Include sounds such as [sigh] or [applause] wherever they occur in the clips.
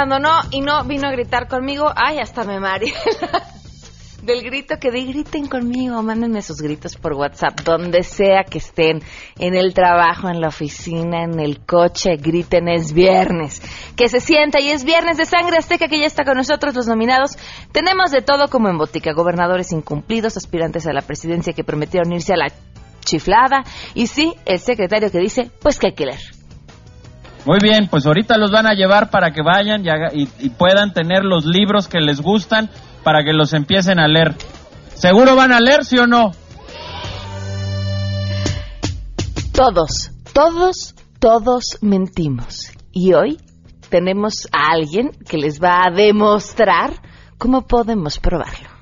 abandonó y no vino a gritar conmigo. Ay, hasta me mareé. [laughs] Del grito que di, griten conmigo, mándenme sus gritos por WhatsApp, donde sea que estén, en el trabajo, en la oficina, en el coche, griten, es viernes. Que se sienta y es viernes de sangre azteca que ya está con nosotros los nominados. Tenemos de todo como en botica, gobernadores incumplidos, aspirantes a la presidencia que prometieron irse a la chiflada y sí, el secretario que dice, pues que hay que leer. Muy bien, pues ahorita los van a llevar para que vayan y, y, puedan tener los libros que les gustan para que los empiecen a leer. ¿Seguro van a leer, sí o no? Todos, todos, todos mentimos. Y hoy tenemos a alguien que les va a demostrar cómo podemos probarlo.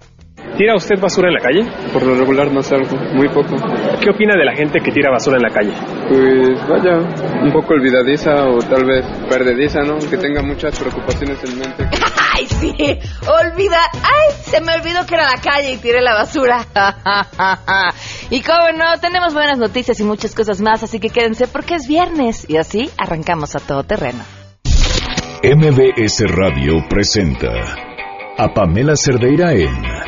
¿Tira usted basura en la calle? Por lo regular no salgo, muy poco. ¿Qué opina de la gente que tira basura en la calle? Pues vaya, un poco olvidadiza o tal vez perdediza, ¿no? Que tenga muchas preocupaciones en mente. [laughs] ¡Ay, sí! Olvida. ¡Ay! Se me olvidó que era la calle y tiré la basura. [laughs] y como no, tenemos buenas noticias y muchas cosas más, así que quédense porque es viernes y así arrancamos a todo terreno. MBS Radio presenta a Pamela Cerdeira en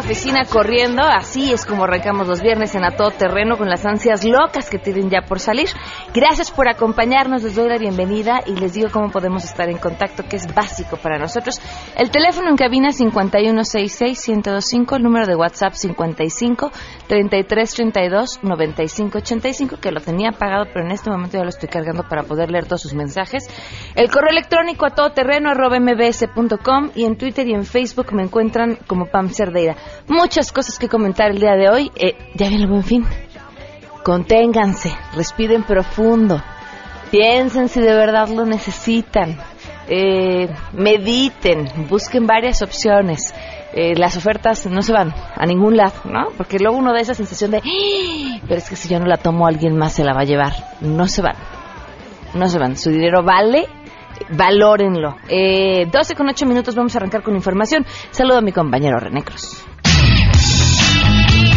Oficina corriendo, así es como arrancamos los viernes en A Todo Terreno con las ansias locas que tienen ya por salir. Gracias por acompañarnos, les doy la bienvenida y les digo cómo podemos estar en contacto, que es básico para nosotros. El teléfono en cabina 5166-1025, el número de WhatsApp 55 3332 9585, que lo tenía pagado, pero en este momento ya lo estoy cargando para poder leer todos sus mensajes. El correo electrónico a todoterreno mbs.com y en Twitter y en Facebook me encuentran como Cerdeira. Muchas cosas que comentar el día de hoy. Eh, ya viene el buen fin. Conténganse, respiren profundo, piensen si de verdad lo necesitan, eh, mediten, busquen varias opciones. Eh, las ofertas no se van a ningún lado, ¿no? Porque luego uno da esa sensación de, ¡Ah! pero es que si yo no la tomo alguien más se la va a llevar. No se van, no se van. Su dinero vale valórenlo. Eh, 12 con 8 minutos vamos a arrancar con información. Saludo a mi compañero René Cruz.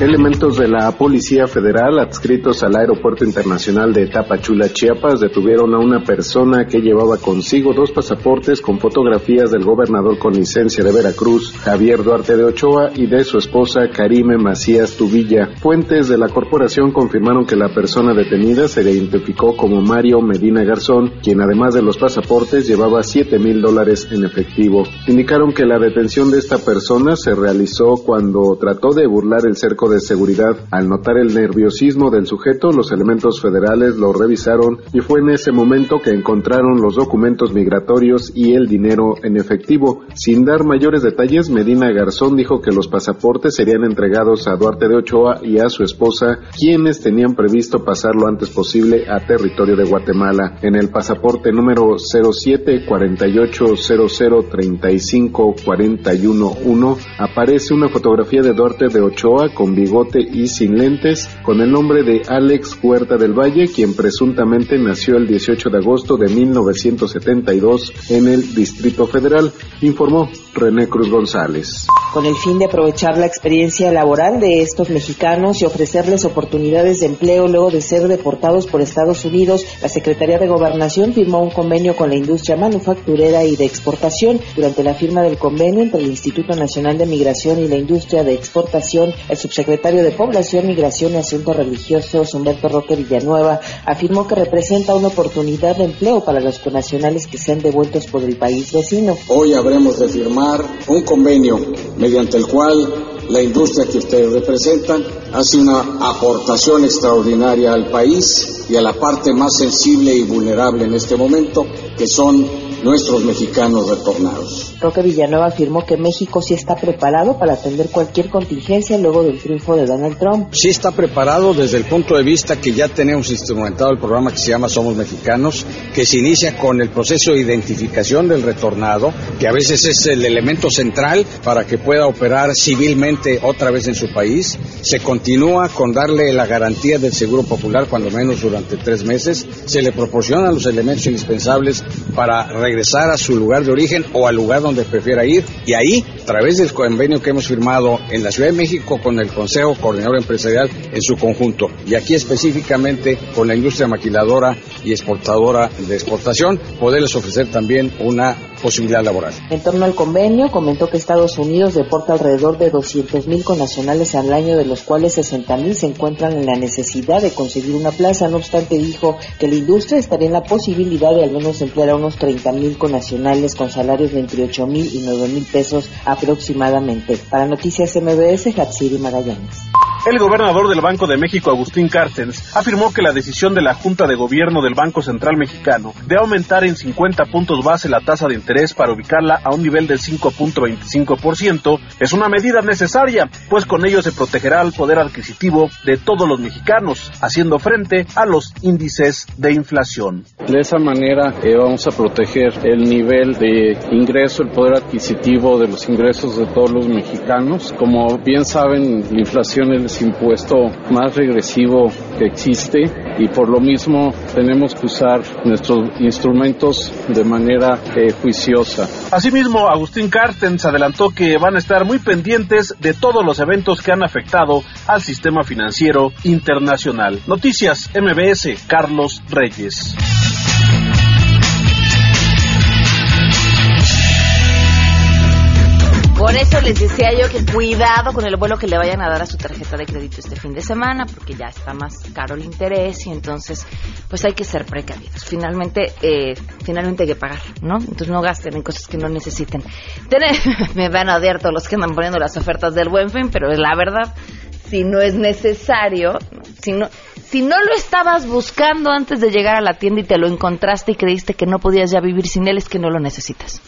Elementos de la Policía Federal adscritos al Aeropuerto Internacional de Tapachula, Chiapas, detuvieron a una persona que llevaba consigo dos pasaportes con fotografías del gobernador con licencia de Veracruz, Javier Duarte de Ochoa, y de su esposa, Karime Macías Tubilla. Fuentes de la corporación confirmaron que la persona detenida se identificó como Mario Medina Garzón, quien además de los pasaportes llevaba 7 mil dólares en efectivo. Indicaron que la detención de esta persona se realizó cuando trató de burlar el cerco de seguridad. Al notar el nerviosismo del sujeto, los elementos federales lo revisaron y fue en ese momento que encontraron los documentos migratorios y el dinero en efectivo. Sin dar mayores detalles, Medina Garzón dijo que los pasaportes serían entregados a Duarte de Ochoa y a su esposa, quienes tenían previsto pasarlo antes posible a territorio de Guatemala. En el pasaporte número 07 aparece una fotografía de Duarte de Ochoa con bigote y sin lentes, con el nombre de Alex Huerta del Valle, quien presuntamente nació el 18 de agosto de 1972 en el Distrito Federal, informó René Cruz González. Con el fin de aprovechar la experiencia laboral de estos mexicanos y ofrecerles oportunidades de empleo luego de ser deportados por Estados Unidos, la Secretaría de Gobernación firmó un convenio con la industria manufacturera y de exportación. Durante la firma del convenio entre el Instituto Nacional de Migración y la Industria de Exportación, el subsecretario de Población, Migración y Asuntos Religiosos, Humberto Roque Villanueva, afirmó que representa una oportunidad de empleo para los connacionales que sean devueltos por el país vecino. Hoy habremos de firmar un convenio mediante el cual la industria que ustedes representan hace una aportación extraordinaria al país y a la parte más sensible y vulnerable en este momento, que son nuestros mexicanos retornados. Roque Villanueva afirmó que México sí está preparado para atender cualquier contingencia luego del triunfo de Donald Trump. Sí está preparado desde el punto de vista que ya tenemos instrumentado el programa que se llama Somos Mexicanos, que se inicia con el proceso de identificación del retornado, que a veces es el elemento central para que pueda operar civilmente otra vez en su país. Se continúa con darle la garantía del seguro popular, cuando menos durante tres meses. Se le proporcionan los elementos indispensables para regresar a su lugar de origen o al lugar donde prefiera ir. Y ahí, a través del convenio que hemos firmado en la Ciudad de México con el Consejo Coordinador Empresarial en su conjunto, y aquí específicamente con la industria maquiladora y exportadora de exportación, poderles ofrecer también una posibilidad laboral. En torno al convenio, comentó que Estados Unidos deporta alrededor de 200.000 connacionales al año, de los cuales 60.000 se encuentran en la necesidad de conseguir una plaza. No obstante, dijo que la industria estaría en la posibilidad de al menos emplear a unos 30.000 connacionales con salarios de entre 8.000 y 9.000 pesos aproximadamente. Para Noticias MBS, Hatsiri Magallanes. El gobernador del Banco de México, Agustín Carstens, afirmó que la decisión de la Junta de Gobierno del Banco Central Mexicano de aumentar en 50 puntos base la tasa de interés para ubicarla a un nivel del 5.25% es una medida necesaria, pues con ello se protegerá el poder adquisitivo de todos los mexicanos, haciendo frente a los índices de inflación. De esa manera eh, vamos a proteger el nivel de ingreso, el poder adquisitivo de los ingresos de todos los mexicanos. Como bien saben, la inflación es impuesto más regresivo que existe y por lo mismo tenemos que usar nuestros instrumentos de manera eh, juiciosa. Asimismo, Agustín Cartens adelantó que van a estar muy pendientes de todos los eventos que han afectado al sistema financiero internacional. Noticias MBS, Carlos Reyes. Por eso les decía yo que cuidado con el vuelo que le vayan a dar a su tarjeta de crédito este fin de semana, porque ya está más caro el interés y entonces pues hay que ser precavidos. Finalmente, eh, finalmente hay que pagar, ¿no? Entonces no gasten en cosas que no necesiten. [laughs] me van a odiar todos los que andan poniendo las ofertas del buen fin, pero es la verdad, si no es necesario, si no, si no lo estabas buscando antes de llegar a la tienda y te lo encontraste y creíste que no podías ya vivir sin él, es que no lo necesitas.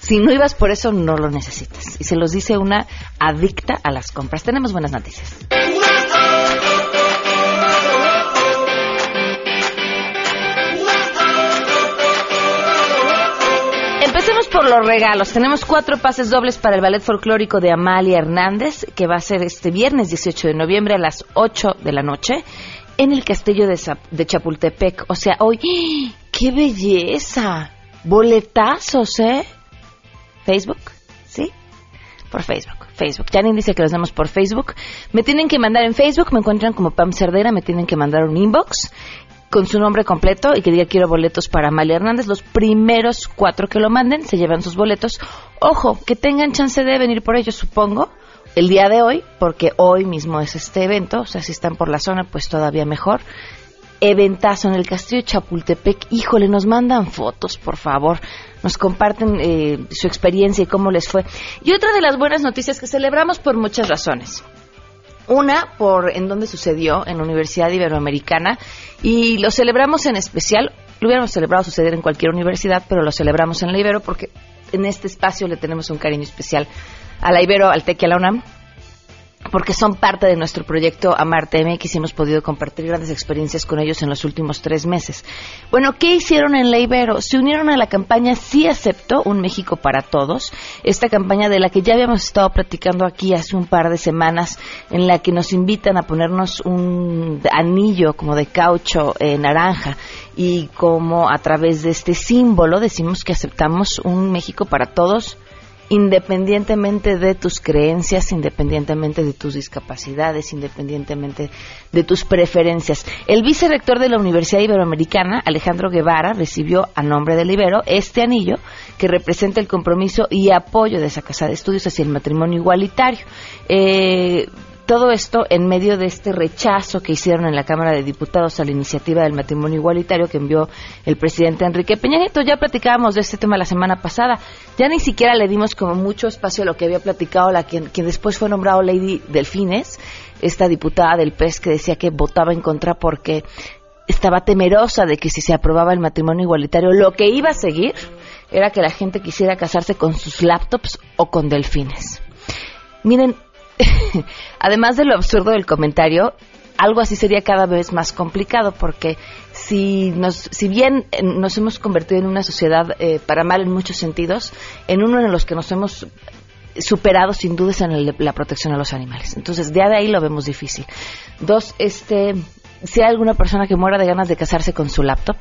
Si no ibas por eso, no lo necesitas. Y se los dice una adicta a las compras. Tenemos buenas noticias. Empecemos por los regalos. Tenemos cuatro pases dobles para el ballet folclórico de Amalia Hernández, que va a ser este viernes 18 de noviembre a las 8 de la noche en el castillo de, de Chapultepec. O sea, hoy, ¡ah! ¡qué belleza! Boletazos, ¿eh? Facebook, ¿sí? Por Facebook, Facebook. Janine dice que los damos por Facebook. Me tienen que mandar en Facebook, me encuentran como Pam Cerdera, me tienen que mandar un inbox con su nombre completo y que diga quiero boletos para Amalia Hernández. Los primeros cuatro que lo manden se llevan sus boletos. Ojo, que tengan chance de venir por ellos, supongo, el día de hoy, porque hoy mismo es este evento. O sea, si están por la zona, pues todavía mejor eventazo en el castillo de Chapultepec. Híjole, nos mandan fotos, por favor. Nos comparten eh, su experiencia y cómo les fue. Y otra de las buenas noticias que celebramos por muchas razones. Una, por en dónde sucedió, en la Universidad Iberoamericana, y lo celebramos en especial, lo hubiéramos celebrado suceder en cualquier universidad, pero lo celebramos en la Ibero porque en este espacio le tenemos un cariño especial a la Ibero, al TEC y a la UNAM porque son parte de nuestro proyecto Amarte MX y hemos podido compartir grandes experiencias con ellos en los últimos tres meses. Bueno, ¿qué hicieron en la Ibero? Se unieron a la campaña Sí Acepto, un México para Todos, esta campaña de la que ya habíamos estado platicando aquí hace un par de semanas, en la que nos invitan a ponernos un anillo como de caucho eh, naranja y como a través de este símbolo decimos que aceptamos un México para Todos independientemente de tus creencias, independientemente de tus discapacidades, independientemente de tus preferencias. El vicerrector de la Universidad Iberoamericana, Alejandro Guevara, recibió a nombre del Ibero este anillo que representa el compromiso y apoyo de esa casa de estudios hacia el matrimonio igualitario. Eh, todo esto en medio de este rechazo que hicieron en la Cámara de Diputados a la iniciativa del matrimonio igualitario que envió el presidente Enrique Peña Nieto. Ya platicábamos de este tema la semana pasada. Ya ni siquiera le dimos como mucho espacio a lo que había platicado la quien, quien después fue nombrado Lady Delfines, esta diputada del PES que decía que votaba en contra porque estaba temerosa de que si se aprobaba el matrimonio igualitario, lo que iba a seguir era que la gente quisiera casarse con sus laptops o con delfines. Miren, [laughs] además de lo absurdo del comentario, algo así sería cada vez más complicado porque si nos si bien eh, nos hemos convertido en una sociedad eh, para mal en muchos sentidos en uno en los que nos hemos superado sin dudas en el- la protección a los animales. Entonces de ahí lo vemos difícil. Dos este si hay alguna persona que muera de ganas de casarse con su laptop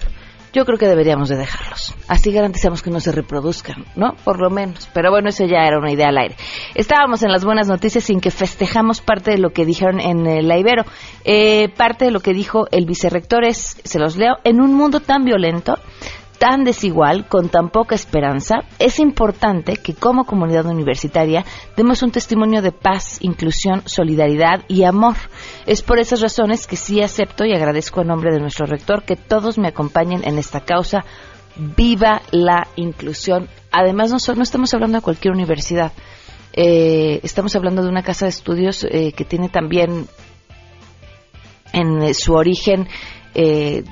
yo creo que deberíamos de dejarlos. Así garantizamos que no se reproduzcan, ¿no? Por lo menos. Pero bueno, eso ya era una idea al aire. Estábamos en las buenas noticias sin que festejamos parte de lo que dijeron en eh, la Ibero. Eh, parte de lo que dijo el vicerrector es, se los leo, en un mundo tan violento, tan desigual, con tan poca esperanza, es importante que como comunidad universitaria demos un testimonio de paz, inclusión, solidaridad y amor. Es por esas razones que sí acepto y agradezco a nombre de nuestro rector que todos me acompañen en esta causa. Viva la inclusión. Además, no, no estamos hablando de cualquier universidad. Eh, estamos hablando de una casa de estudios eh, que tiene también en eh, su origen eh,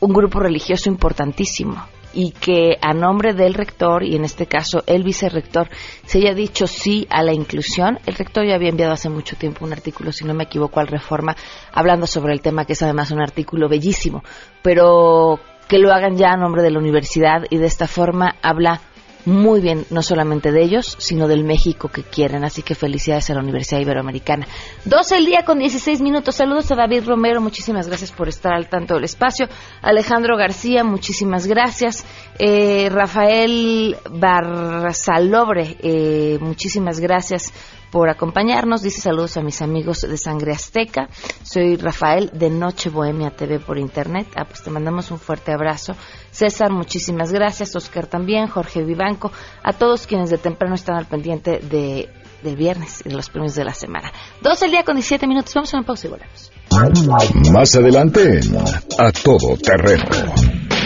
un grupo religioso importantísimo y que a nombre del rector y en este caso el vicerrector se haya dicho sí a la inclusión. El rector ya había enviado hace mucho tiempo un artículo, si no me equivoco, al Reforma, hablando sobre el tema, que es además un artículo bellísimo, pero que lo hagan ya a nombre de la universidad y de esta forma habla muy bien, no solamente de ellos, sino del México que quieren. Así que felicidades a la Universidad Iberoamericana. 12 el día con 16 minutos. Saludos a David Romero. Muchísimas gracias por estar al tanto del espacio. Alejandro García, muchísimas gracias. Eh, Rafael Barzalobre, eh, muchísimas gracias por acompañarnos. Dice saludos a mis amigos de Sangre Azteca. Soy Rafael de Noche Bohemia TV por internet. Ah, pues te mandamos un fuerte abrazo. César, muchísimas gracias. Oscar también. Jorge Vivanco. A todos quienes de temprano están al pendiente de, del viernes y de los premios de la semana. 12 el día con 17 minutos. Vamos a una pausa y volvemos. Más adelante A Todo Terreno.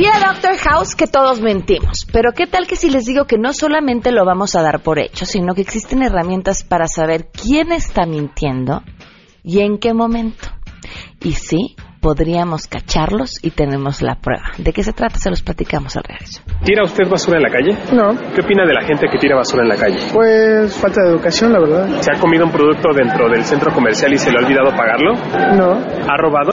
Diría Doctor House que todos mentimos, pero ¿qué tal que si les digo que no solamente lo vamos a dar por hecho, sino que existen herramientas para saber quién está mintiendo y en qué momento? Y sí, podríamos cacharlos y tenemos la prueba. ¿De qué se trata? Se los platicamos al regreso. ¿Tira usted basura en la calle? No, ¿Qué opina de la gente que tira basura en la calle? pues falta de educación, la verdad. ¿Se ha comido un producto dentro del centro comercial y se le ha olvidado pagarlo? No. ¿Ha robado?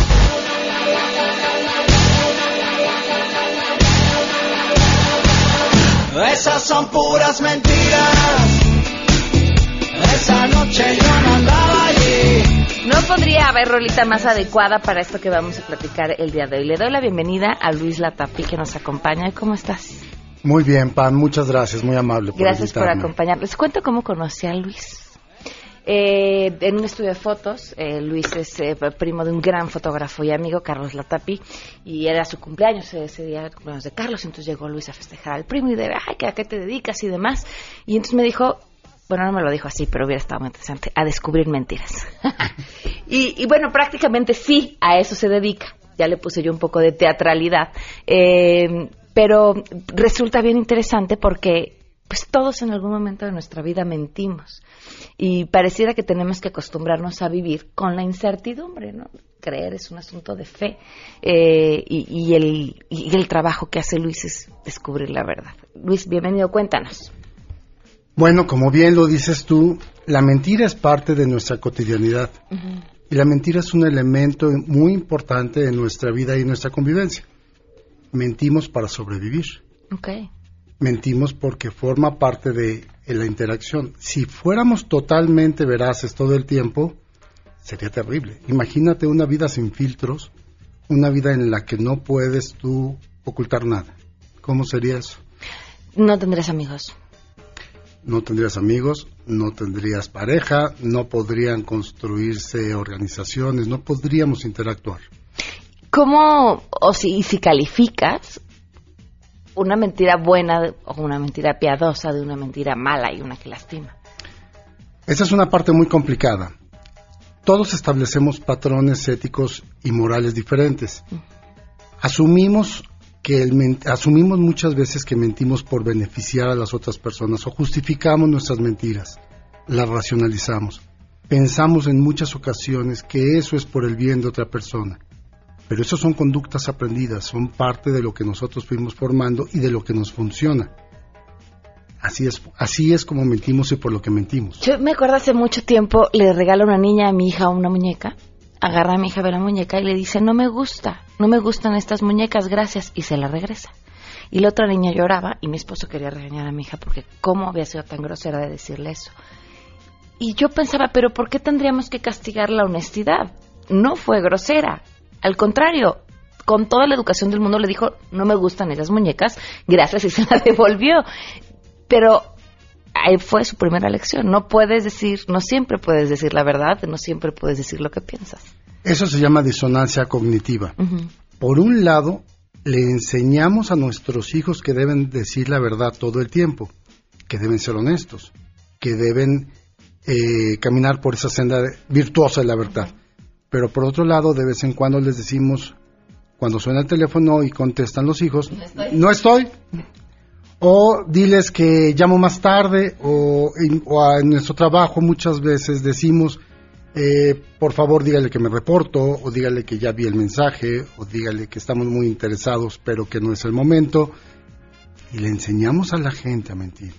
Esas son puras mentiras. Esa noche yo no andaba allí. No podría haber rolita más adecuada para esto que vamos a platicar el día de hoy. Le doy la bienvenida a Luis Latapi que nos acompaña. ¿Cómo estás? Muy bien, Pam, muchas gracias, muy amable. Por Gracias por invitarme. acompañarnos. Les cuento cómo conocí a Luis. Eh, en un estudio de fotos, eh, Luis es eh, primo de un gran fotógrafo y amigo, Carlos Latapi, y era su cumpleaños ese día, el cumpleaños de Carlos, entonces llegó Luis a festejar al primo y de, ay, ¿a qué te dedicas y demás? Y entonces me dijo, bueno, no me lo dijo así, pero hubiera estado muy interesante, a descubrir mentiras. [laughs] y, y bueno, prácticamente sí, a eso se dedica. Ya le puse yo un poco de teatralidad. Eh, pero resulta bien interesante porque pues todos en algún momento de nuestra vida mentimos y pareciera que tenemos que acostumbrarnos a vivir con la incertidumbre, ¿no? Creer es un asunto de fe eh, y, y el, y el trabajo que hace Luis es descubrir la verdad. Luis, bienvenido, cuéntanos. Bueno, como bien lo dices tú, la mentira es parte de nuestra cotidianidad y la mentira es un elemento muy importante en nuestra vida y nuestra convivencia. Mentimos para sobrevivir. Ok. Mentimos porque forma parte de la interacción. Si fuéramos totalmente veraces todo el tiempo, sería terrible. Imagínate una vida sin filtros, una vida en la que no puedes tú ocultar nada. ¿Cómo sería eso? No tendrás amigos. No tendrías amigos, no tendrías pareja, no podrían construirse organizaciones, no podríamos interactuar. ¿Cómo, o si, y si calificas, una mentira buena o una mentira piadosa de una mentira mala y una que lastima? Esa es una parte muy complicada. Todos establecemos patrones éticos y morales diferentes. Asumimos que el asumimos muchas veces que mentimos por beneficiar a las otras personas o justificamos nuestras mentiras, las racionalizamos. Pensamos en muchas ocasiones que eso es por el bien de otra persona. Pero eso son conductas aprendidas, son parte de lo que nosotros fuimos formando y de lo que nos funciona. Así es, así es como mentimos y por lo que mentimos. Yo me acuerdo hace mucho tiempo, le regala una niña a mi hija una muñeca, agarra a mi hija a ver la muñeca y le dice, no me gusta, no me gustan estas muñecas, gracias, y se la regresa. Y la otra niña lloraba y mi esposo quería regañar a mi hija porque cómo había sido tan grosera de decirle eso. Y yo pensaba, pero ¿por qué tendríamos que castigar la honestidad? No fue grosera. Al contrario, con toda la educación del mundo le dijo, no me gustan esas muñecas, gracias, [laughs] y se la devolvió. Pero ahí fue su primera lección. No puedes decir, no siempre puedes decir la verdad, no siempre puedes decir lo que piensas. Eso se llama disonancia cognitiva. Por un lado, le enseñamos a nuestros hijos que deben decir la verdad todo el tiempo, que deben ser honestos, que deben eh, caminar por esa senda virtuosa de la verdad. Pero por otro lado, de vez en cuando les decimos, cuando suena el teléfono y contestan los hijos, no estoy. O diles que llamo más tarde, o, en- o a- en nuestro trabajo muchas veces decimos, eh, por favor dígale que me reporto, o dígale que ya vi el mensaje, o dígale que estamos muy interesados, pero que no es el momento. Y le enseñamos a la gente a mentir.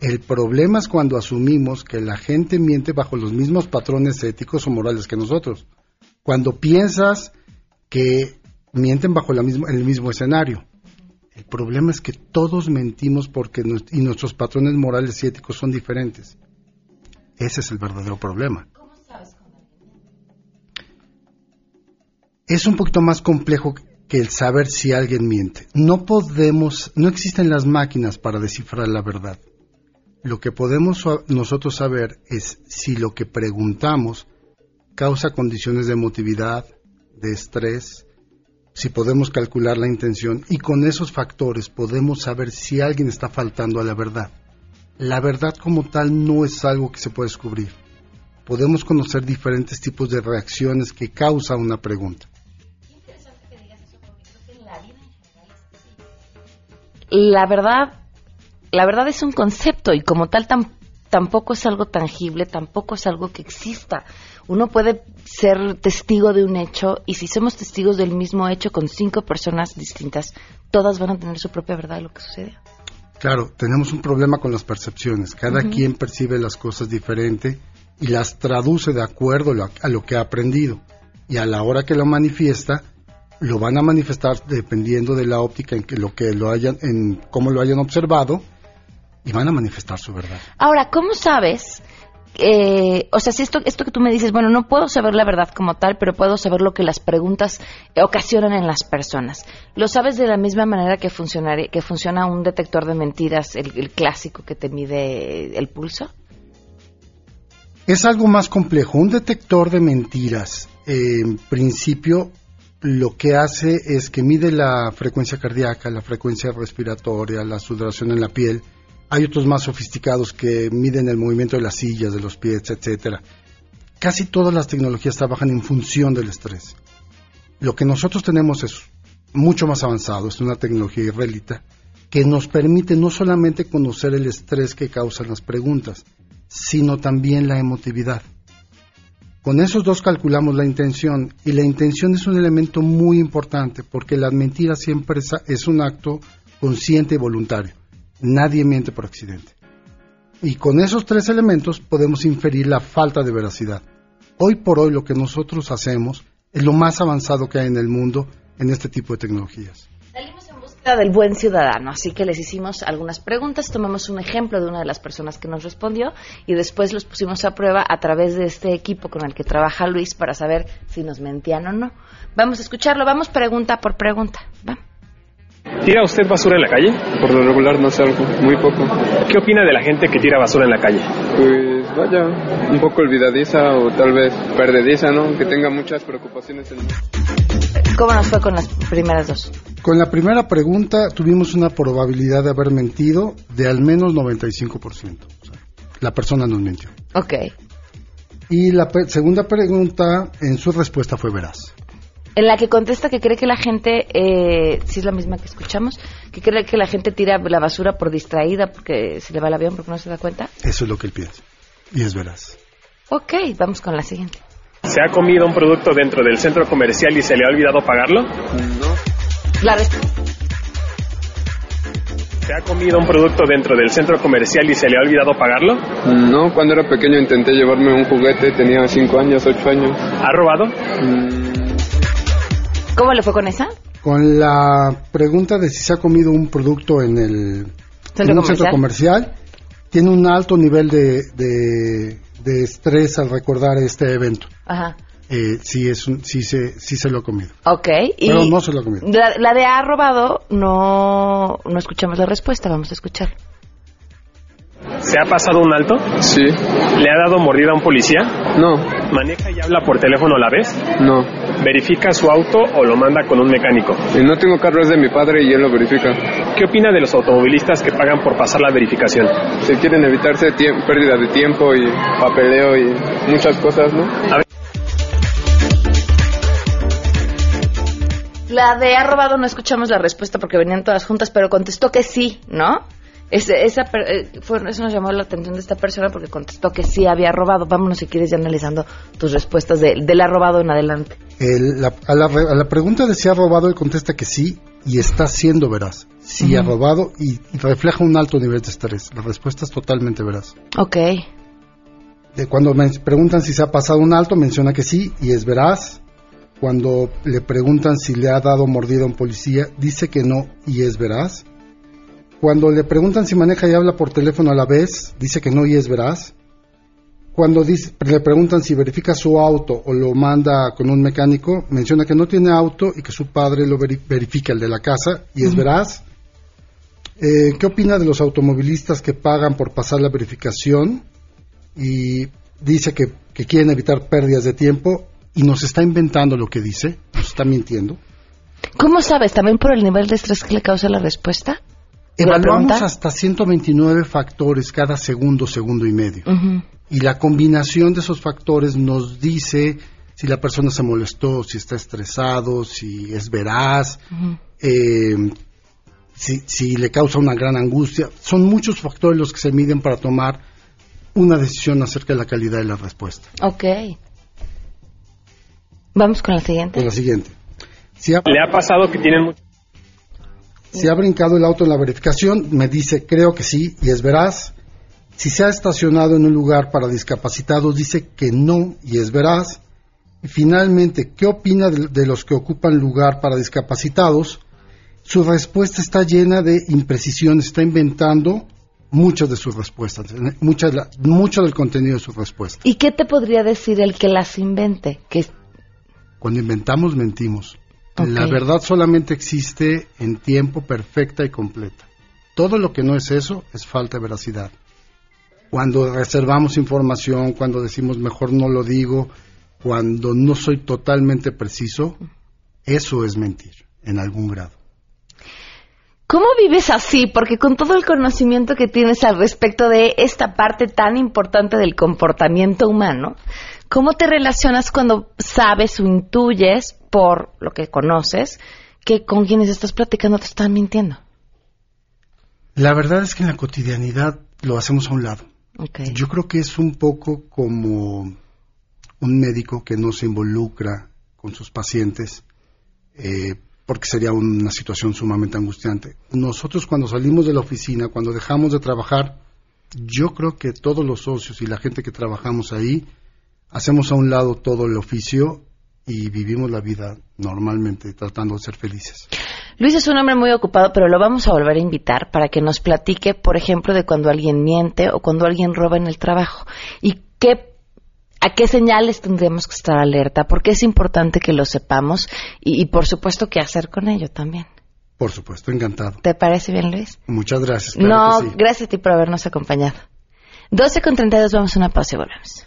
El problema es cuando asumimos que la gente miente bajo los mismos patrones éticos o morales que nosotros. Cuando piensas que mienten bajo la misma- el mismo escenario. El problema es que todos mentimos porque y nuestros patrones morales y éticos son diferentes. Ese es el verdadero problema. Es un poquito más complejo que el saber si alguien miente. No podemos, no existen las máquinas para descifrar la verdad. Lo que podemos nosotros saber es si lo que preguntamos causa condiciones de emotividad, de estrés, si podemos calcular la intención y con esos factores podemos saber si alguien está faltando a la verdad. La verdad como tal no es algo que se puede descubrir. Podemos conocer diferentes tipos de reacciones que causa una pregunta. La verdad, la verdad es un concepto y como tal tam- tampoco es algo tangible, tampoco es algo que exista. Uno puede ser testigo de un hecho y si somos testigos del mismo hecho con cinco personas distintas, todas van a tener su propia verdad de lo que sucede. Claro, tenemos un problema con las percepciones. Cada quien percibe las cosas diferente y las traduce de acuerdo a lo- a lo que ha aprendido. Y a la hora que lo manifiesta, lo van a manifestar dependiendo de la óptica en que lo que lo hayan, en cómo lo hayan observado, y van a manifestar su verdad. Ahora, ¿cómo sabes? Eh, o sea, si esto, esto que tú me dices, bueno, no puedo saber la verdad como tal, pero puedo saber lo que las preguntas eh, ocasionan en las personas. ¿Lo sabes de la misma manera que, que funciona un detector de mentiras, el, el clásico que te mide el pulso? Es algo más complejo. Un detector de mentiras, eh, en principio, lo que hace es que mide la frecuencia cardíaca, la frecuencia respiratoria, la sudoración en la piel. Hay otros más sofisticados que miden el movimiento de las sillas, de los pies, etcétera. Casi todas las tecnologías trabajan en función del estrés. Lo que nosotros tenemos es mucho más avanzado, es una tecnología israelita que nos permite no solamente conocer el estrés que causan las preguntas, sino también la emotividad. Con esos dos calculamos la intención y la intención es un elemento muy importante porque la mentira siempre es, es un acto consciente y voluntario. Nadie miente por accidente. Y con esos tres elementos podemos inferir la falta de veracidad. Hoy por hoy lo que nosotros hacemos es lo más avanzado que hay en el mundo en este tipo de tecnologías. búsqueda del buen ciudadano, así que les hicimos algunas preguntas, tomamos un ejemplo de una de las personas que nos respondió y después los pusimos a prueba a través de este equipo con el que trabaja Luis para saber si nos mentían o no. Vamos a escucharlo, vamos pregunta por pregunta. Va. ¿Tira usted basura en la calle? Por lo regular no salgo, muy poco. ¿Qué opina de la gente que tira basura en la calle? Pues vaya, un poco olvidadiza o tal vez perdediza, ¿no? Que tenga muchas preocupaciones en ¿Cómo nos fue con las primeras dos? Con la primera pregunta tuvimos una probabilidad de haber mentido de al menos 95%. O sea, la persona nos mintió. Ok. Y la pe- segunda pregunta, en su respuesta fue veraz. En la que contesta que cree que la gente, eh, si es la misma que escuchamos, que cree que la gente tira la basura por distraída porque se le va el avión porque no se da cuenta. Eso es lo que él piensa. Y es veraz. Ok, vamos con la siguiente. ¿Se ha comido un producto dentro del centro comercial y se le ha olvidado pagarlo? La respuesta. ¿Se ha comido un producto dentro del centro comercial y se le ha olvidado pagarlo? No, cuando era pequeño intenté llevarme un juguete, tenía 5 años, 8 años. ¿Ha robado? ¿Cómo le fue con esa? Con la pregunta de si se ha comido un producto en el ¿Centro en un centro comercial? tiene un alto nivel de, de, de estrés al recordar este evento. Ajá. Eh, sí, es un- sí, se, sí se lo ha comido. Ok. Y Pero no se lo ha comido. la, la de ha robado, no, no escuchamos la respuesta, vamos a escuchar. ¿Se ha pasado un alto? Sí. ¿Le ha dado mordida a un policía? No. ¿Maneja y habla por teléfono a la vez? No. ¿Verifica su auto o lo manda con un mecánico? Y no tengo carro, es de mi padre y él lo verifica. ¿Qué opina de los automovilistas que pagan por pasar la verificación? Se quieren evitarse pérdida de tiempo y papeleo y muchas cosas, ¿no? La de ha robado no escuchamos la respuesta porque venían todas juntas, pero contestó que sí, ¿no? Ese- esa, eh, fue, eso nos llamó la atención de esta persona porque contestó que sí había robado. Vámonos si quieres ya analizando tus respuestas de, del ha robado en adelante. El- la- a, la, re- a la pregunta de si ha robado, él contesta que sí y está siendo veraz. Sí ha robado y, y refleja un alto nivel de estrés. La respuesta es totalmente veraz. Ok. De cuando me preguntan si se ha pasado un alto, menciona que sí y es veraz. Cuando le preguntan si le ha dado mordida a un policía, dice que no y es veraz. Cuando le preguntan si maneja y habla por teléfono a la vez, dice que no y es veraz. Cuando dice- le preguntan si verifica su auto o lo manda con un mecánico, menciona que no tiene auto y que su padre lo veri- verifica, el de la casa, y es Ujú. veraz. Eh, ¿Qué opina de los automovilistas que pagan por pasar la verificación? Y dice que, que quieren evitar pérdidas de tiempo y nos está inventando lo que dice, nos está mintiendo. ¿Cómo sabes? ¿También por el nivel de estrés que le causa la respuesta? ¿De la Evaluamos hasta 129 factores cada segundo, segundo y medio. Y la combinación de esos factores nos dice si la persona se molestó, si está estresado, si es veraz, eh, si, si le causa una gran angustia. Son muchos factores los que se miden para tomar una decisión acerca de la calidad de la respuesta. Ok. Vamos con la siguiente. Pues la siguiente. Si ha, ¿Le ha pasado que tienen mucho... si ha brincado el auto en la verificación, me dice creo que sí y es veraz. Si se ha estacionado en un lugar para discapacitados, dice que no y es veraz. Y finalmente, ¿qué opina de, de los que ocupan lugar para discapacitados? Su respuesta está llena de imprecisiones, está inventando muchas de sus respuestas, muchas, la- mucho del contenido de sus respuestas. ¿Y qué te podría decir el que las invente? Que Cuando inventamos, mentimos. La verdad solamente existe en tiempo perfecta y completa. Todo lo que no es eso es falta de veracidad. Cuando reservamos información, cuando decimos mejor no lo digo, cuando no soy totalmente preciso, eso es mentir en algún grado. ¿Cómo vives así? Porque con todo el conocimiento que tienes al respecto de esta parte tan importante del comportamiento humano, ¿cómo te relacionas cuando sabes o intuyes, por lo que conoces, que con quienes estás platicando te están mintiendo? La verdad es que en la cotidianidad lo hacemos a un lado. Okay. Yo creo que es un poco como un médico que no se involucra con sus pacientes, eh, porque sería una situación sumamente angustiante. Nosotros cuando salimos de la oficina, cuando dejamos de trabajar, yo creo que todos los socios y la gente que trabajamos ahí, hacemos a un lado todo el oficio y vivimos la vida normalmente tratando de ser felices. Luis es un hombre muy ocupado, pero lo vamos a volver a invitar para que nos platique, por ejemplo, de cuando alguien miente o cuando alguien roba en el trabajo. ¿Y qué, a qué señales tendríamos que estar alerta? Porque es importante que lo sepamos y, y, por supuesto, qué hacer con ello también. Por supuesto, encantado. ¿Te parece bien, Luis? Muchas gracias. claro no, sí. gracias a ti por habernos acompañado. 12 con 32, vamos a una pausa y volvemos.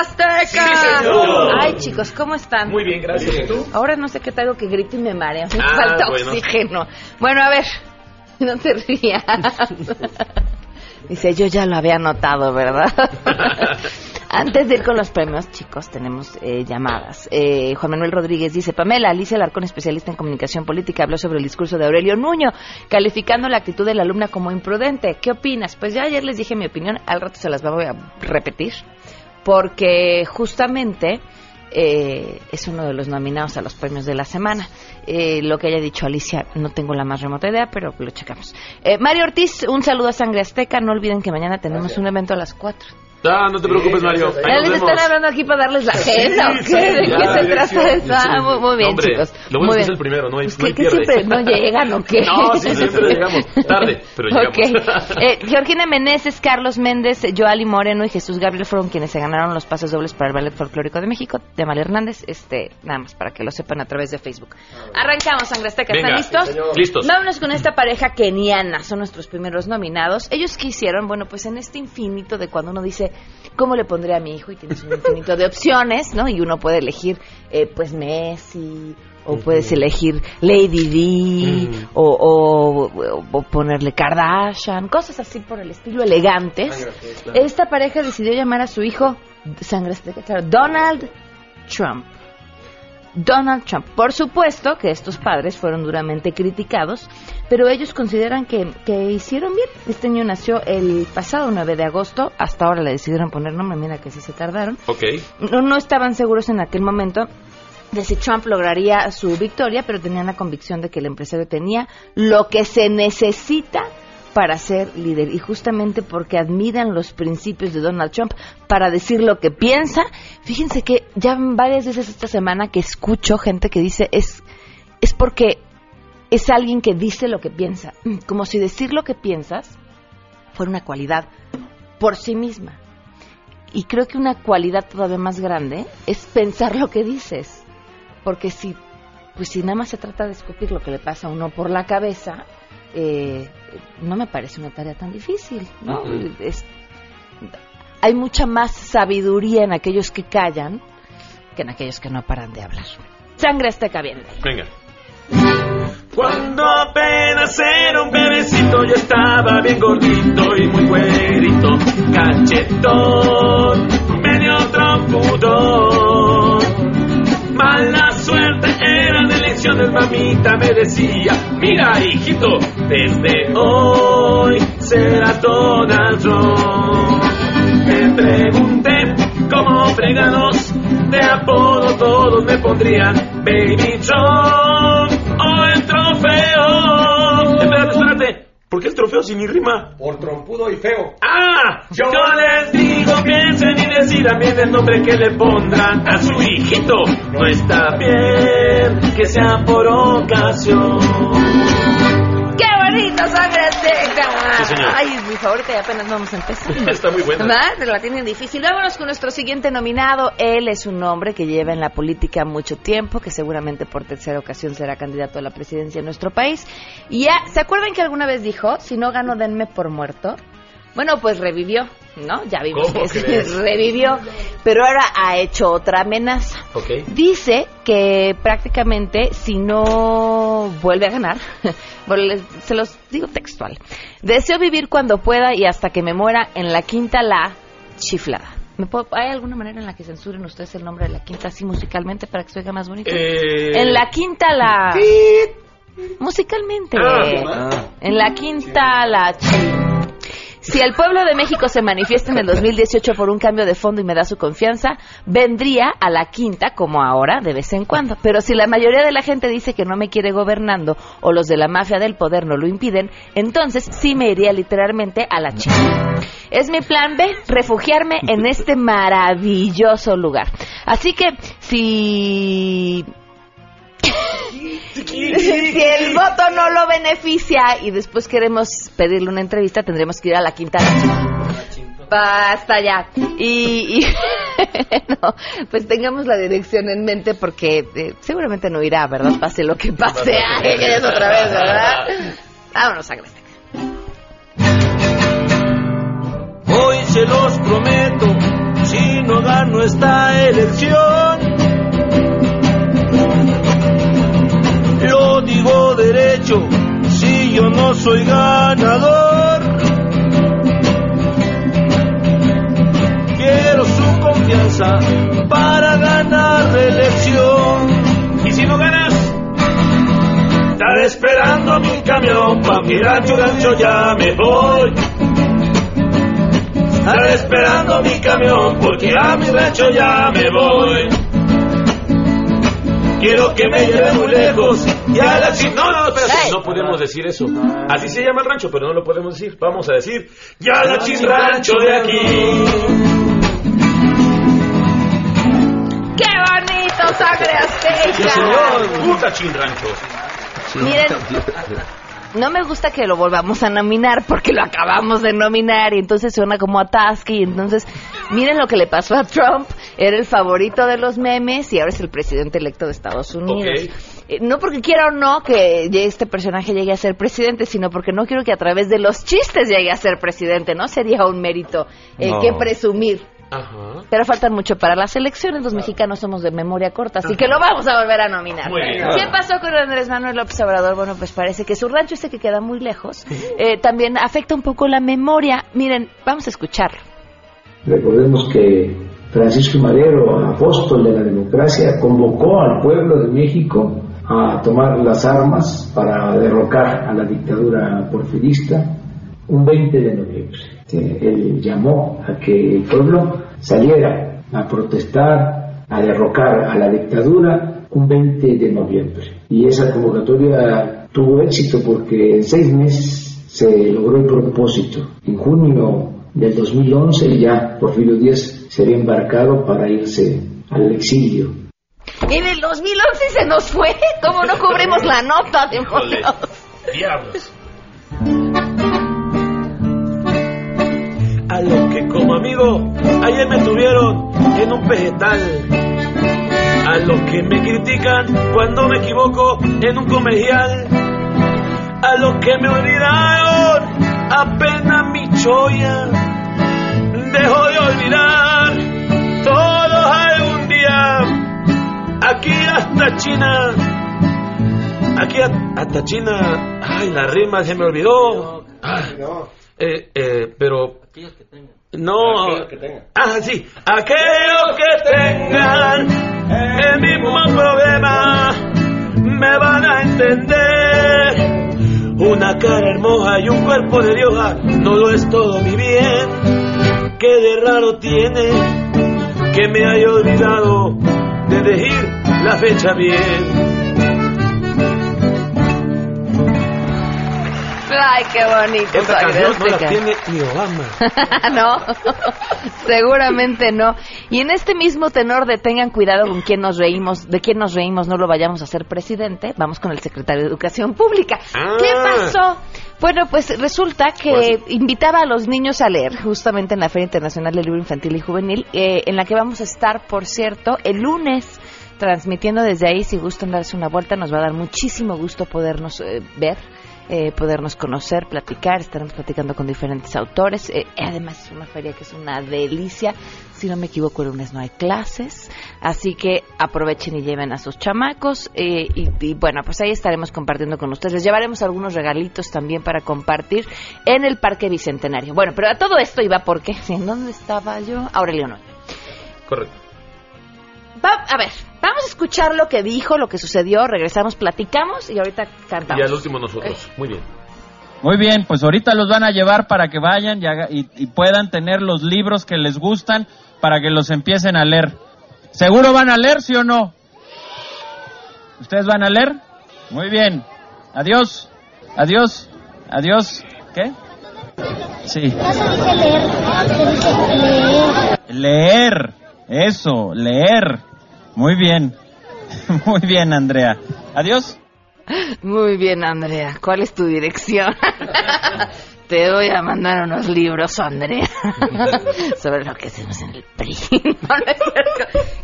Azteca. Sí, señor. Ay, chicos, ¿cómo están? Muy bien, gracias. ¿Y tú? Ahora no sé qué traigo que grito y me mareo. Me Ah, falta bueno. oxígeno. Bueno, a ver, [laughs] no te rías. [laughs] Dice, yo ya lo había notado, ¿verdad? [laughs] Antes de ir con los premios, chicos, tenemos eh, llamadas. Eh, Juan Manuel Rodríguez dice, Pamela, Alicia Alarcón, especialista en comunicación política, habló sobre el discurso de Aurelio Nuño, calificando la actitud de la alumna como imprudente. ¿Qué opinas? Pues ya ayer les dije mi opinión, al rato se las voy a repetir, porque justamente eh, es uno de los nominados a los premios de la semana. Eh, lo que haya dicho Alicia, no tengo la más remota idea, pero lo checamos. Eh, Mario Ortiz, un saludo a Sangre Azteca. No olviden que mañana tenemos un evento a las 4. Ah, no te preocupes, Mario. Ahí nos les vemos. están hablando aquí para darles la agenda, ¿o qué? ¿De qué se trata esto? Ah, muy, muy bien, hombre, chicos. Lo bueno muy es que es bien. el primero, no hay, Es no hay que, que pierde. siempre no llegan, ¿o qué? [laughs] No, sí, siempre llegamos. Tarde, pero llegamos. Ok. Eh, Georgina Meneses, Carlos Méndez, Joali Moreno y Jesús Gabriel fueron quienes se ganaron los pasos dobles para el Ballet Folclórico de México de Mal Hernández. Este, nada más para que lo sepan a través de Facebook. Arrancamos, Sangre Azteca. ¿Están listos? sí. Listos. Vámonos con esta pareja keniana. Son nuestros primeros nominados. Ellos qué hicieron, bueno, pues en este infinito de cuando uno dice, ¿cómo le pondré a mi hijo? Y tienes un infinito de opciones, ¿no? Y uno puede elegir, eh, pues Messi, o puedes elegir Lady Di, o, o- o ponerle Kardashian, cosas así por el estilo elegantes. Esta pareja decidió llamar a su hijo, sangre claro, Donald Trump. Donald Trump. Por supuesto que estos padres fueron duramente criticados, pero ellos consideran que, que hicieron bien. Este niño nació el pasado 9 de agosto, hasta ahora le decidieron poner nombre, mira que sí se tardaron. Ok. No, no estaban seguros en aquel momento de si Trump lograría su victoria, pero tenían la convicción de que el empresario tenía lo que se necesita para ser líder y justamente porque admiran los principios de Donald Trump para decir lo que piensa. Fíjense que ya varias veces esta semana que escucho gente que dice es es porque es alguien que dice lo que piensa, como si decir lo que piensas fuera una cualidad por sí misma. Y creo que una cualidad todavía más grande es pensar lo que dices. Porque si, pues si nada más se trata de escupir lo que le pasa a uno por la cabeza, eh, no me parece una tarea tan difícil, ¿no? Ujú. Es- hay mucha más sabiduría en aquellos que callan que en aquellos que no paran de hablar. Sangre azteca viene de ahí. Venga. Cuando apenas era un bebecito yo estaba bien gordito y muy güerito, cachetón, medio trompudón. Mala suerte eran elecciones, mamita me decía, mira hijito, desde hoy serás Donald Trump. Me pregunté cómo fregados de apodo todos me pondrían Baby Trump o el trofeo. ¿Por qué el trofeo sin ni rima? Por trompudo y feo. ¡Ah! Yo les digo, piensen y decidan bien el nombre que le pondrán a su hijito. No está bien que sea por ocasión. Favorita y apenas vamos a empezar. [laughs] Está muy buena. ¿Verdad? La tienen difícil. Vámonos con nuestro siguiente nominado. Él es un hombre que lleva en la política mucho tiempo, que seguramente por tercera ocasión será candidato a la presidencia de nuestro país. Y ya, ¿se acuerdan que alguna vez dijo, si no gano, denme por muerto? Bueno, pues revivió, ¿no? Ya vimos ¿Cómo que crees? [laughs] revivió, pero ahora ha hecho otra amenaza. Dice que prácticamente si no vuelve a ganar, [laughs] se los digo textual, deseo vivir cuando pueda y hasta que me muera en la quinta la chiflada. ¿Me puedo- ¿Hay alguna manera en la que censuren ustedes el nombre de la quinta así musicalmente para que se oiga más bonito? Eh, En la quinta la... Musicalmente. Ah. En la quinta la... Si el pueblo de México se manifiesta en el 2018 por un cambio de fondo y me da su confianza, vendría a la quinta como ahora, de vez en cuando. Pero si la mayoría de la gente dice que no me quiere gobernando o los de la mafia del poder no lo impiden, entonces sí me iría literalmente a la chica. Es mi plan B, refugiarme en este maravilloso lugar. Así que si [laughs] si el voto no lo beneficia y después queremos pedirle una entrevista, tendremos que ir a la quinta. Basta ya. Y, y [laughs] no, pues tengamos la dirección en mente porque eh, seguramente no irá, ¿verdad? Pase lo que pase. Ay, que es otra vez, ¿verdad? Vámonos a Grecia. Hoy se los prometo, si no gano esta elección, derecho, si yo no soy ganador. Quiero su confianza para ganar la elección. Y si no ganas, estar esperando mi camión pa' mi rancho, rancho ya me voy. Estar esperando mi camión porque a mi rancho ya me voy. Quiero que me lleve muy lejos y a la chi- No, no, espérate, no podemos decir eso. Así se llama el rancho, pero no lo podemos decir. Vamos a decir, ya la chin rancho de aquí. ¡Qué bonito, sangre Sí, azteca! señor, puta chin rancho. Miren, no me gusta que lo volvamos a nominar porque lo acabamos de nominar y entonces suena como atasque y entonces miren lo que le pasó a Trump, era el favorito de los memes y ahora es el presidente electo de Estados Unidos. Eh, No porque quiera o no que este personaje llegue a ser presidente, sino porque no quiero que a través de los chistes llegue a ser presidente, ¿no? Sería un mérito eh, No. que presumir. Ajá. Pero faltan mucho para las elecciones, los mexicanos somos de memoria corta, así que lo vamos a volver a nominar. Muy bien. ¿Qué pasó con Andrés Manuel López Obrador? Bueno, pues parece que su rancho este que queda muy lejos eh, también afecta un poco la memoria. Miren, vamos a escucharlo. Recordemos que Francisco Madero, apóstol de la democracia, convocó al pueblo de México a tomar las armas para derrocar a la dictadura porfirista un 20 de noviembre. Eh, Él llamó a que el pueblo saliera a protestar, a derrocar a la dictadura un 20 de noviembre. Y esa convocatoria tuvo éxito porque en seis meses se logró el propósito. En junio del 2011 ya Porfirio Díaz se había embarcado para irse al exilio. En el 2011 se nos fue. ¿Cómo no cubrimos la nota, demonios? Diablos. Como amigo ayer me tuvieron en un vegetal. A los que me critican cuando me equivoco en un comercial. A los que me olvidaron apenas mi choya. Dejo de olvidar todos algún día. Aquí hasta China. Aquí a- hasta China. Ay, la rima se me olvidó. Ah, eh, eh, pero. No. Ah, sí. Aquellos que tengan el mismo problema me van a entender. Una cara hermosa y un cuerpo de diosa no lo es todo mi bien. ¿Qué de raro tiene que me haya olvidado de elegir la fecha bien? Ay, qué bonito. Esta canción no la tiene ni Obama. [laughs] no, seguramente no. Y en este mismo tenor de tengan cuidado con quién nos reímos, de quién nos reímos, no lo vayamos a hacer presidente, vamos con el secretario de Educación Pública. Ah. ¿Qué pasó? Bueno, pues resulta que invitaba a los niños a leer justamente en la Feria Internacional del Libro Infantil y Juvenil, eh, en la que vamos a estar, por cierto, el lunes transmitiendo desde ahí. Si gustan darse una vuelta, nos va a dar muchísimo gusto podernos eh, ver eh, podernos conocer, platicar, estaremos platicando con diferentes autores. Eh, además es una feria que es una delicia. Si no me equivoco, el lunes no hay clases, así que aprovechen y lleven a sus chamacos. eh, y, y bueno, pues ahí estaremos compartiendo con ustedes. Les llevaremos algunos regalitos también para compartir en el Parque Bicentenario. Bueno, pero a todo esto iba porque, [laughs] ¿en dónde estaba yo? Aurelio no. Correcto. Va- a ver, vamos a escuchar lo que dijo, lo que sucedió, regresamos, platicamos y ahorita cantamos. Y al último nosotros. Muy bien. Muy bien, pues ahorita los van a llevar para que vayan y, haga- y- y puedan tener los libros que les gustan para que los empiecen a leer. ¿Seguro van a leer, sí o no? ¿Ustedes van a leer? Muy bien. Adiós. Adiós. Adiós. ¿Qué? Sí. Leer. Eso, leer. Muy bien. [laughs] Muy bien, Andrea. Adiós. Muy bien, Andrea. ¿Cuál es tu dirección? [laughs] Te voy a mandar unos libros, Andrea, [laughs] sobre lo que hacemos en el PRI. [laughs]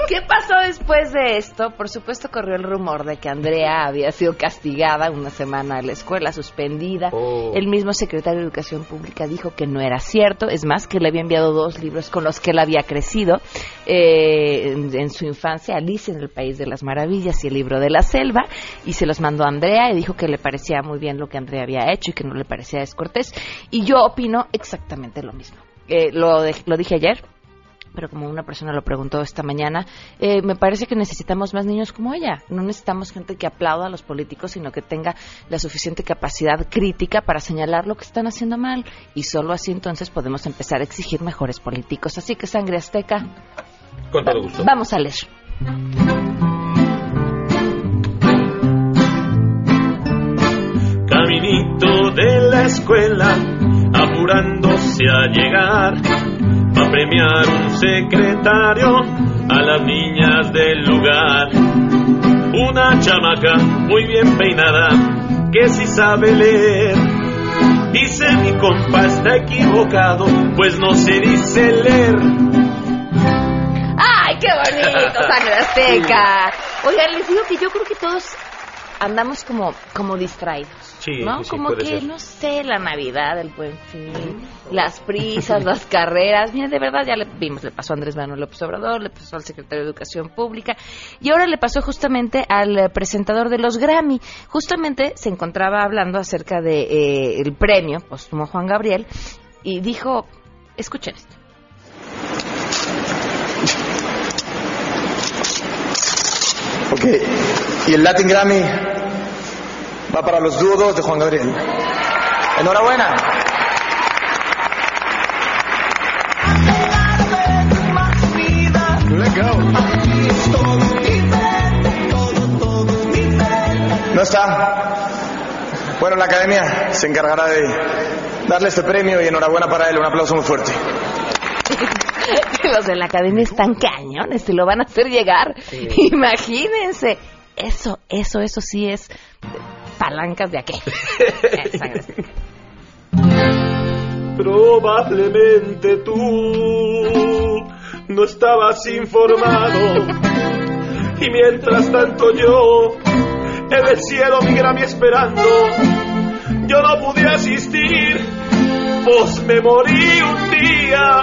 ¿Qué pasó después de esto? Por supuesto, corrió el rumor de que Andrea había sido castigada una semana en la escuela, suspendida. El mismo secretario de Educación Pública dijo que no era cierto. Es más, que le había enviado dos libros con los que él había crecido eh, en, en su infancia, Alice en el País de las Maravillas y el libro de la selva, y se los mandó a Andrea y dijo que le parecía muy bien lo que Andrea había hecho y que no le parecía descortés. Y yo opino exactamente lo mismo. Eh, lo, de- lo dije ayer, pero como una persona lo preguntó esta mañana, eh, me parece que necesitamos más niños como ella. No necesitamos gente que aplauda a los políticos, sino que tenga la suficiente capacidad crítica para señalar lo que están haciendo mal. Y solo así entonces podemos empezar a exigir mejores políticos. Así que sangre azteca, Con todo gusto. vamos a leer. La escuela, apurándose a llegar, a premiar un secretario a las niñas del lugar. Una chamaca muy bien peinada, que sí sabe leer. Dice mi compa está equivocado, pues no se dice leer. ¡Ay, qué bonito, sangre [laughs] azteca! Oigan, les digo que yo creo que todos andamos como, como distraídos. Sí, ¿no? sí, como que, ser. no sé, la Navidad, el buen fin, las prisas, las carreras. Mira, de verdad ya le vimos, le pasó a Andrés Manuel López Obrador, le pasó al secretario de Educación Pública y ahora le pasó justamente al eh, presentador de los Grammy. Justamente se encontraba hablando acerca de eh, el premio póstumo Juan Gabriel y dijo, escuchen esto. Ok, y el Latin Grammy va para los dudos de Juan Gabriel. Enhorabuena. No está. Bueno, la academia se encargará de darle este premio y enhorabuena para él. Un aplauso muy fuerte. [laughs] Los de la academia están cañones, se lo van a hacer llegar. Imagínense. Eso, eso, eso sí es palancas de aquí. [laughs] Probablemente tú no estabas informado. Y mientras tanto yo, en el cielo mi Grammy esperando, yo no pude asistir, pues me morí un día.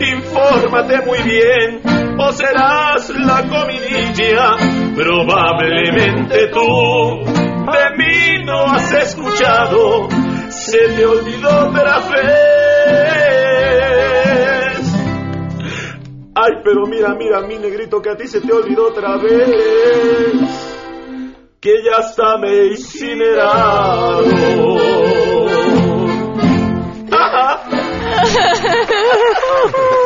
Infórmate muy bien, o serás la comidilla. Probablemente tú de mí no has escuchado, se te olvidó otra vez. Ay, pero mira, mira, mi negrito, que a ti se te olvidó otra vez. Que ya está me incinerado. Ajá. [laughs]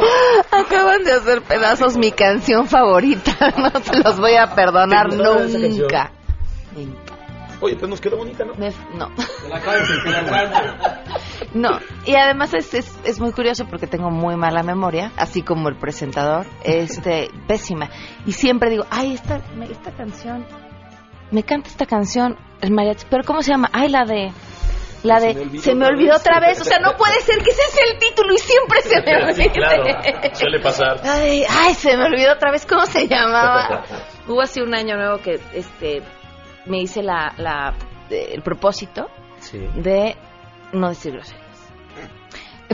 [laughs] Acaban de hacer pedazos mi canción favorita. [laughs] No se los voy a perdonar ¿Te gustaba esa nunca. Oye, pues nos quedó bonita, ¿no? Me- no. [laughs] No, y además es, es, es muy curioso porque tengo muy mala memoria, así como el presentador, este, pésima. Y siempre digo, ay, esta, esta canción, me canta esta canción, el mariachi, pero ¿cómo se llama? Ay, la de, la de, se me olvidó, otra vez. O sea, no puede ser que ese sea el título y siempre se me olvide. [laughs] Sí, claro, suele pasar. Ay, ay, se me olvidó otra vez cómo se llamaba. [laughs] Hubo así un año nuevo que, este, me hice la, la, el propósito Sí. de no decir groserías.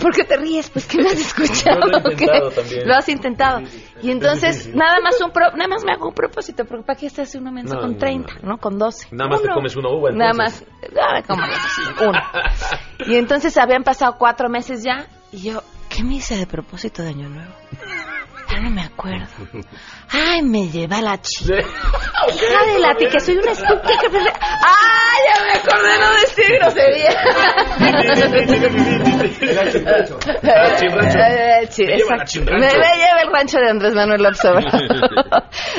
¿Por qué te ríes? Pues que lo has escuchado. [laughs] Yo lo he intentado ¿qué? también. Lo has intentado. Y entonces, nada más un pro- nada más me hago un propósito, porque ¿para qué hace uno menos No, con no, 30, no, Con 12. Nada más te comes una uva, Nada más, nada, ¿cómo no? Uno. Y entonces habían pasado cuatro meses ya, y yo, ¿qué me hice de propósito de Año Nuevo? Ya no me acuerdo. Ay, me lleva la chica. Hija de la que soy una estúpida. Ay, ya me acordé, no decir grosería. Me lleva el rancho de Andrés Manuel López Obrador.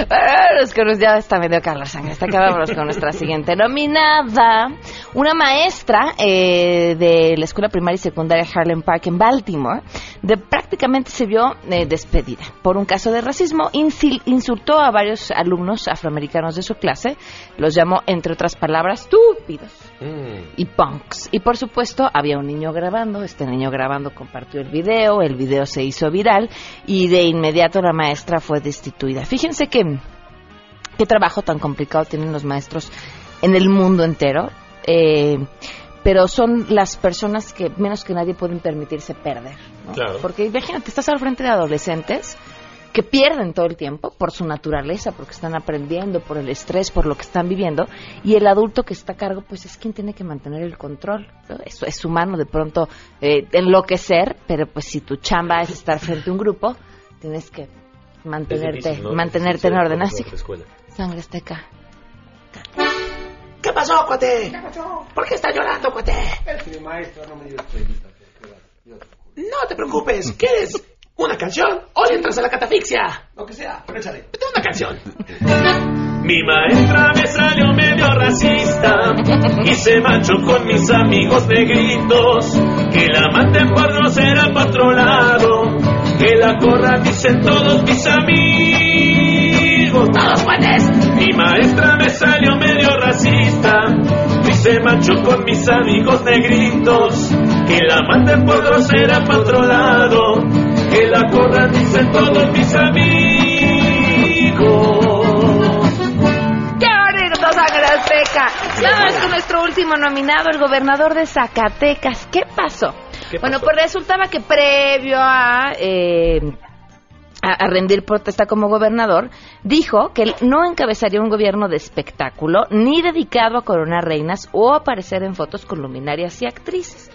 Vámonos con nos- ya está medio Carlos Sangre. Está acabamos con nuestra siguiente nominada. Una maestra eh, de la escuela primaria y secundaria Harlem Park en Baltimore de, prácticamente se vio eh, despedida por un caso de racismo. Insultó a varios alumnos afroamericanos de su clase. Los llamó, entre otras palabras, estúpidos y punks. Y por supuesto había un niño grabando, este niño grabando compartió el video, el video se hizo viral y de inmediato la maestra fue destituida. Fíjense que qué trabajo tan complicado tienen los maestros en el mundo entero. eh, pero son las personas que menos que nadie pueden permitirse perder. ¿no? Claro. Porque imagínate, estás al frente de adolescentes que pierden todo el tiempo por su naturaleza, porque están aprendiendo, por el estrés, por lo que están viviendo, y el adulto que está a cargo, pues es quien tiene que mantener el control. ¿no? Es, es humano de pronto eh, enloquecer, pero pues si tu chamba es estar frente a un grupo, tienes que mantenerte, difícil, ¿no? mantenerte en orden. Así sangre azteca. ¿Qué pasó, cuate? ¿Por qué está llorando, cuate? Es mi maestra no me dio. No te preocupes, ¿quieres una canción? Hoy entras a la catafixia. Lo que sea, pero échale. Una canción. Mi maestra me salió medio racista y se manchó con mis amigos negritos. Que la maten por grosera pa' otro lado. Que la corran, dicen todos mis amigos. Todos puedes. Mi maestra me salió medio racista y se manchó con mis amigos negritos. Que la maten por grosera pa' otro lado. Que la corran, dicen todos mis amigos. ¡Qué bonito, azteca! Vamos con nuestro último nominado, el gobernador de Zacatecas. ¿Qué pasó? ¿Qué Bueno, pues resultaba que previo a, eh, a, a rendir protesta como gobernador, dijo que él no encabezaría un gobierno de espectáculo ni dedicado a coronar reinas o aparecer en fotos con luminarias y actrices.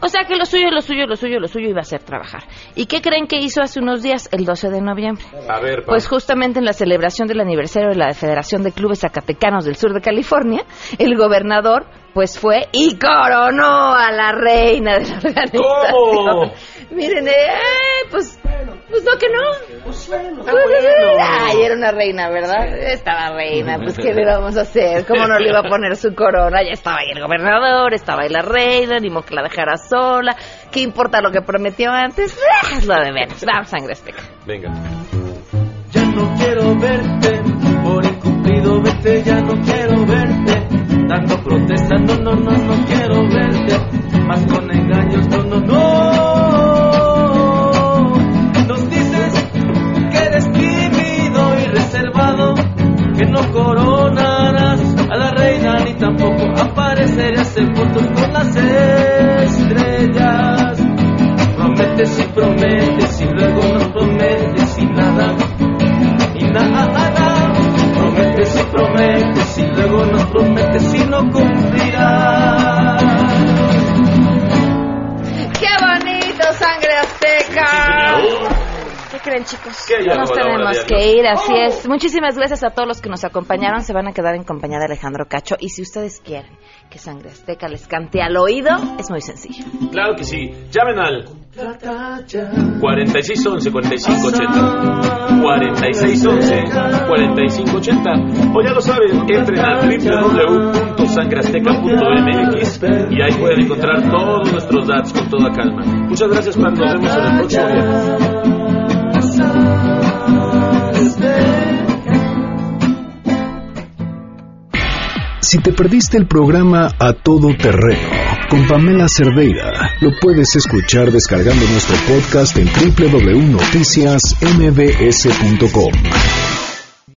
O sea que lo suyo, lo suyo, lo suyo, lo suyo iba a ser trabajar. ¿Y qué creen que hizo hace unos días, el 12 de noviembre? A ver, pa. Pues justamente en la celebración del aniversario de la Federación de Clubes Zacatecanos del Sur de California, el gobernador pues fue y coronó a la reina de la organización. ¿Cómo? Miren, eh, pues, pues no que no. Pues Ay, era una reina, ¿verdad? Estaba reina, pues ¿qué le [laughs] vamos a hacer? ¿Cómo no le iba a poner su corona? Ya estaba ahí el gobernador, estaba ahí la reina, ni modo que la dejara sola. ¿Qué importa lo que prometió antes? Ah, Es lo de menos. Vamos, sangre azteca. Venga. Ya no quiero verte, por incumplido vete, ya no quiero verte. Dando protesta, no, no, no, quiero verte. Más con ir, así es. Muchísimas gracias a todos los que nos acompañaron. Se van a quedar en compañía de Alejandro Cacho. Y si ustedes quieren que Sangre Azteca les cante al oído, es muy sencillo. Claro que sí. Llamen al 4611 4580 4611 4580 o ya lo saben, entren a www.sangreazteca.mx y ahí pueden encontrar todos nuestros datos con toda calma. Muchas gracias, Juan. Nos vemos en el próximo viernes. Si te perdiste el programa A Todo Terreno con Pamela Cerdeira, lo puedes escuchar descargando nuestro podcast en www.noticiasmbs.com.